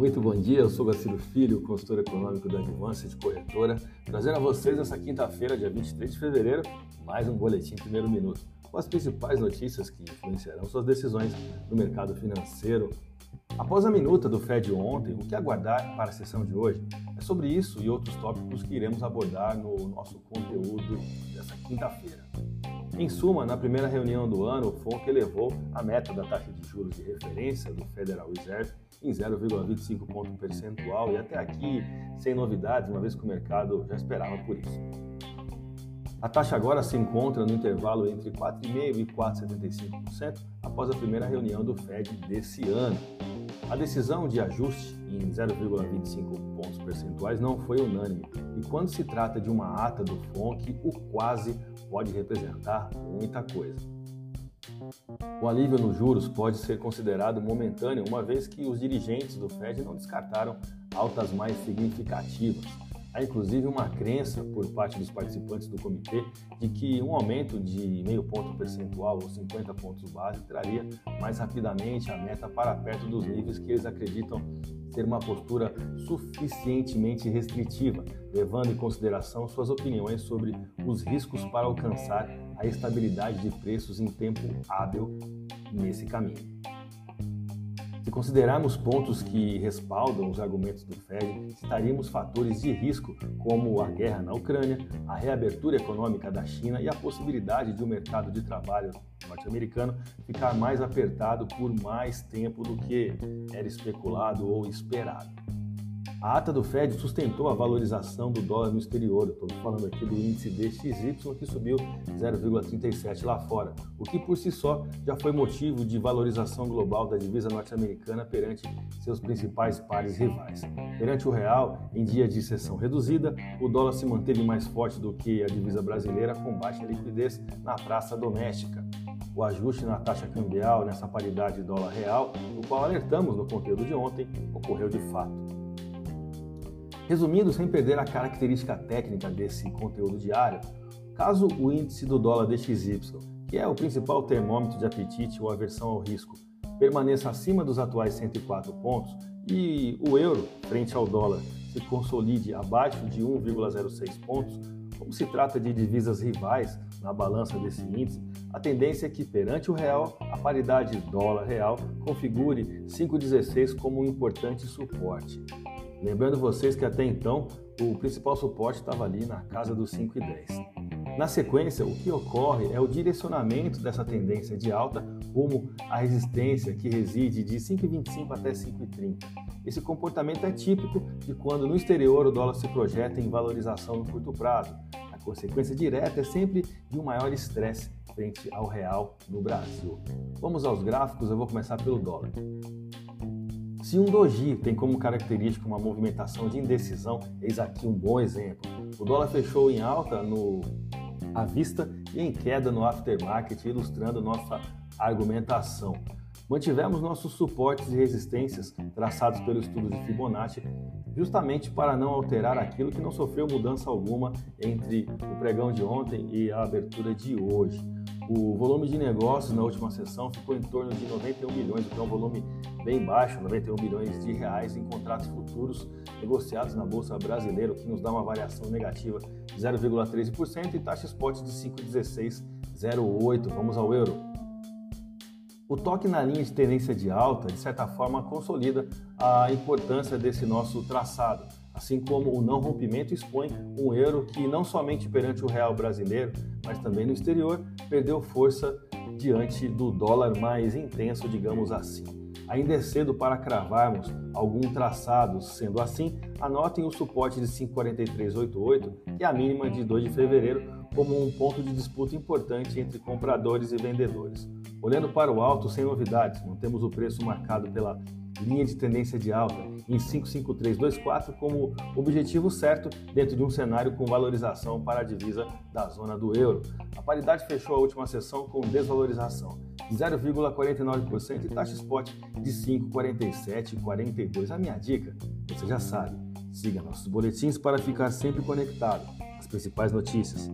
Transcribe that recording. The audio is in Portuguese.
Muito bom dia, eu sou Gaciro Filho, consultor econômico da Advance de Corretora, trazendo a vocês essa quinta-feira, dia 23 de fevereiro, mais um boletim primeiro minuto, com as principais notícias que influenciarão suas decisões no mercado financeiro. Após a minuta do Fed ontem, o que aguardar para a sessão de hoje? É sobre isso e outros tópicos que iremos abordar no nosso conteúdo dessa quinta-feira. Em suma, na primeira reunião do ano, o FONC elevou a meta da taxa de juros de referência do Federal Reserve em 0,25 ponto percentual e até aqui sem novidades, uma vez que o mercado já esperava por isso. A taxa agora se encontra no intervalo entre 4,5% e 4,75% após a primeira reunião do Fed desse ano. A decisão de ajuste em 0,25 pontos percentuais não foi unânime, e quando se trata de uma ata do FONC, o quase pode representar muita coisa. O alívio nos juros pode ser considerado momentâneo, uma vez que os dirigentes do Fed não descartaram altas mais significativas. Há inclusive uma crença por parte dos participantes do comitê de que um aumento de meio ponto percentual ou 50 pontos base traria mais rapidamente a meta para perto dos níveis que eles acreditam ter uma postura suficientemente restritiva, levando em consideração suas opiniões sobre os riscos para alcançar a estabilidade de preços em tempo hábil nesse caminho. Se considerarmos pontos que respaldam os argumentos do Fed, citaríamos fatores de risco como a guerra na Ucrânia, a reabertura econômica da China e a possibilidade de o um mercado de trabalho norte-americano ficar mais apertado por mais tempo do que era especulado ou esperado. A ata do Fed sustentou a valorização do dólar no exterior. Estou falando aqui do índice DXY que subiu 0,37 lá fora, o que por si só já foi motivo de valorização global da divisa norte-americana perante seus principais pares rivais. Perante o real, em dia de sessão reduzida, o dólar se manteve mais forte do que a divisa brasileira com baixa liquidez na praça doméstica. O ajuste na taxa cambial nessa paridade dólar-real, o qual alertamos no conteúdo de ontem, ocorreu de fato. Resumindo, sem perder a característica técnica desse conteúdo diário, caso o índice do dólar DXY, que é o principal termômetro de apetite ou aversão ao risco, permaneça acima dos atuais 104 pontos e o euro, frente ao dólar, se consolide abaixo de 1,06 pontos, como se trata de divisas rivais na balança desse índice, a tendência é que perante o real, a paridade dólar-real configure 5,16 como um importante suporte. Lembrando vocês que até então o principal suporte estava ali na casa dos 5 e 10. Na sequência, o que ocorre é o direcionamento dessa tendência de alta rumo à resistência que reside de 5,25 até 5,30. Esse comportamento é típico de quando no exterior o dólar se projeta em valorização no curto prazo. A consequência direta é sempre de um maior estresse frente ao real no Brasil. Vamos aos gráficos, eu vou começar pelo dólar. Se um doji tem como característica uma movimentação de indecisão, eis aqui um bom exemplo. O dólar fechou em alta no à vista e em queda no aftermarket, ilustrando nossa argumentação. Mantivemos nossos suportes e resistências traçados pelo estudo de Fibonacci, justamente para não alterar aquilo que não sofreu mudança alguma entre o pregão de ontem e a abertura de hoje. O volume de negócios na última sessão ficou em torno de 91 milhões, o que é um volume bem baixo, 91 milhões de reais em contratos futuros negociados na Bolsa Brasileira, o que nos dá uma variação negativa de 0,13% e taxa spot de 5,1608. Vamos ao euro. O toque na linha de tendência de alta, de certa forma, consolida a importância desse nosso traçado assim como o não rompimento expõe um euro que não somente perante o real brasileiro, mas também no exterior, perdeu força diante do dólar mais intenso, digamos assim. Ainda é cedo para cravarmos algum traçado, sendo assim, anotem o suporte de 54388, que é a mínima de 2 de fevereiro, como um ponto de disputa importante entre compradores e vendedores. Olhando para o alto, sem novidades, mantemos o preço marcado pela linha de tendência de alta em 55324 como objetivo certo dentro de um cenário com valorização para a divisa da zona do euro. A paridade fechou a última sessão com desvalorização de 0,49% e taxa spot de 5,4742. A minha dica, você já sabe, siga nossos boletins para ficar sempre conectado às principais notícias